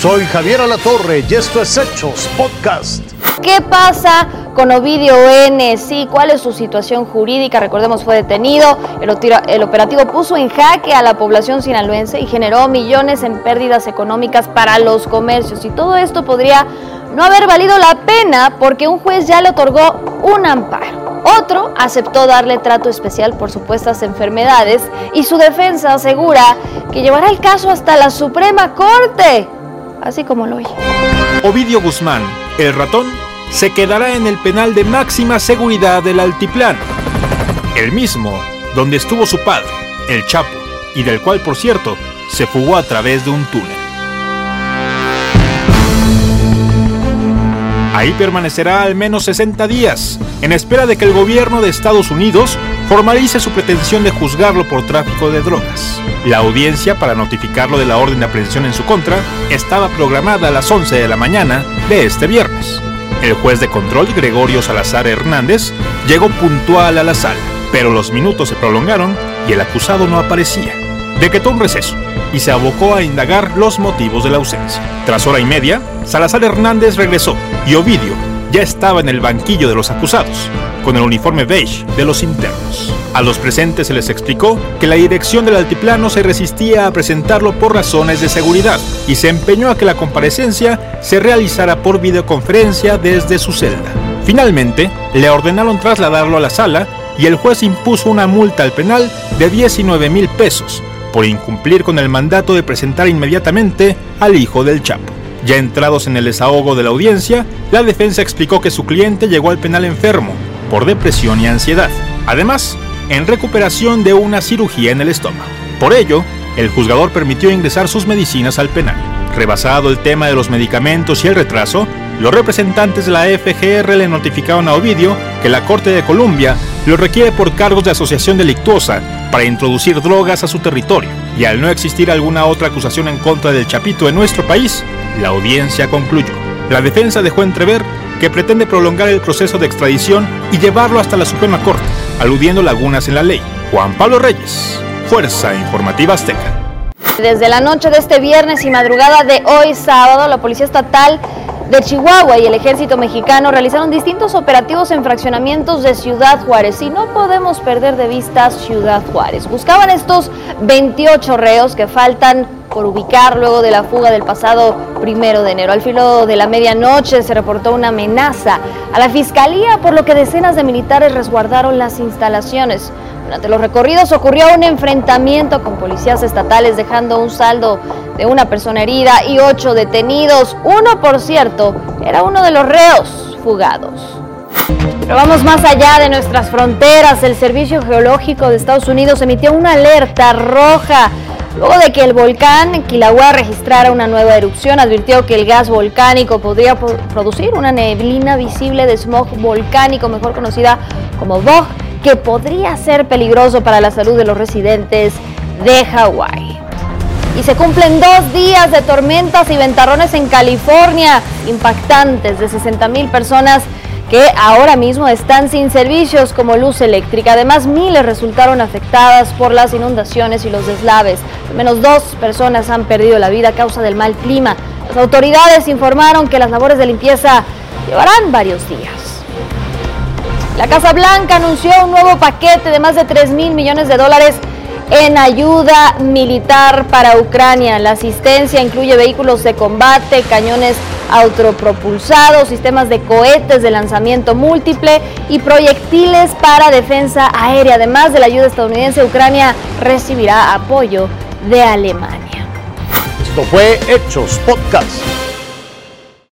Soy Javier Alatorre y esto es Hechos Podcast. ¿Qué pasa con Ovidio N? ¿cuál es su situación jurídica? Recordemos, fue detenido. El, operativo puso en jaque a la población sinaloense y generó millones en pérdidas económicas para los comercios. Y todo esto podría no haber valido la pena porque un juez ya le otorgó un amparo. Otro aceptó darle trato especial por supuestas enfermedades y su defensa asegura que llevará el caso hasta la Suprema Corte así como lo oye. Ovidio Guzmán, el ratón, se quedará en el penal de máxima seguridad del Altiplano, el mismo donde estuvo su padre, el Chapo, y del cual, por cierto, se fugó a través de un túnel. Ahí permanecerá al menos 60 días, en espera de que el gobierno de Estados Unidos formalice su pretensión de juzgarlo por tráfico de drogas. La audiencia para notificarlo de la orden de aprehensión en su contra estaba programada a las 11 de la mañana de este viernes. El juez de control Gregorio Salazar Hernández llegó puntual a la sala, pero los minutos se prolongaron y el acusado no aparecía. Decretó un receso y se abocó a indagar los motivos de la ausencia. Tras hora y media, Salazar Hernández regresó y Ovidio ya estaba en el banquillo de los acusados, con el uniforme beige de los internos. A los presentes se les explicó que la dirección del altiplano se resistía a presentarlo por razones de seguridad y se empeñó a que la comparecencia se realizara por videoconferencia desde su celda. Finalmente, le ordenaron trasladarlo a la sala y el juez impuso una multa al penal de 19 mil pesos por incumplir con el mandato de presentar inmediatamente al hijo del Chapo. Ya entrados en el desahogo de la audiencia, la defensa explicó que su cliente llegó al penal enfermo por depresión y ansiedad, además en recuperación de una cirugía en el estómago. Por ello, el juzgador permitió ingresar sus medicinas al penal. Rebasado el tema de los medicamentos y el retraso, los representantes de la FGR le notificaron a Ovidio que la Corte de Columbia lo requiere por cargos de asociación delictuosa para introducir drogas a su territorio. Y al no existir alguna otra acusación en contra del Chapito en nuestro país, la audiencia concluyó. La defensa dejó entrever que pretende prolongar el proceso de extradición y llevarlo hasta la Suprema Corte, aludiendo lagunas en la ley. Juan Pablo Reyes, Fuerza Informativa Azteca. Desde la noche de este viernes y madrugada de hoy sábado, la Policía Estatal de Chihuahua y el ejército mexicano realizaron distintos operativos en fraccionamientos de Ciudad Juárez y no podemos perder de vista Ciudad Juárez. Buscaban estos 28 reos que faltan por ubicar luego de la fuga del pasado primero de enero. Al filo de la medianoche se reportó una amenaza a la fiscalía, por lo que decenas de militares resguardaron las instalaciones. Durante los recorridos ocurrió un enfrentamiento con policías estatales, dejando un saldo de una persona herida y ocho detenidos. Uno, por cierto, era uno de los reos fugados. Pero vamos más allá de nuestras fronteras. El Servicio Geológico de Estados Unidos emitió una alerta roja Luego de que el volcán Kilauea registrara una nueva erupción, advirtió que el gas volcánico podría producir una neblina visible de smog volcánico, mejor conocida como VOG, que podría ser peligroso para la salud de los residentes de Hawái. Y se cumplen dos días de tormentas y ventarrones en California, impactantes de 60 mil personas que ahora mismo están sin servicios como luz eléctrica. Además, miles resultaron afectadas por las inundaciones y los deslaves. Al menos dos personas han perdido la vida a causa del mal clima. Las autoridades informaron que las labores de limpieza llevarán varios días. La Casa Blanca anunció un nuevo paquete de más de 3 mil millones de dólares en ayuda militar para Ucrania. La asistencia incluye vehículos de combate, cañones autopropulsados, sistemas de cohetes de lanzamiento múltiple y proyectiles para defensa aérea. Además de la ayuda estadounidense, Ucrania recibirá apoyo de Alemania. Esto fue Hechos Podcast.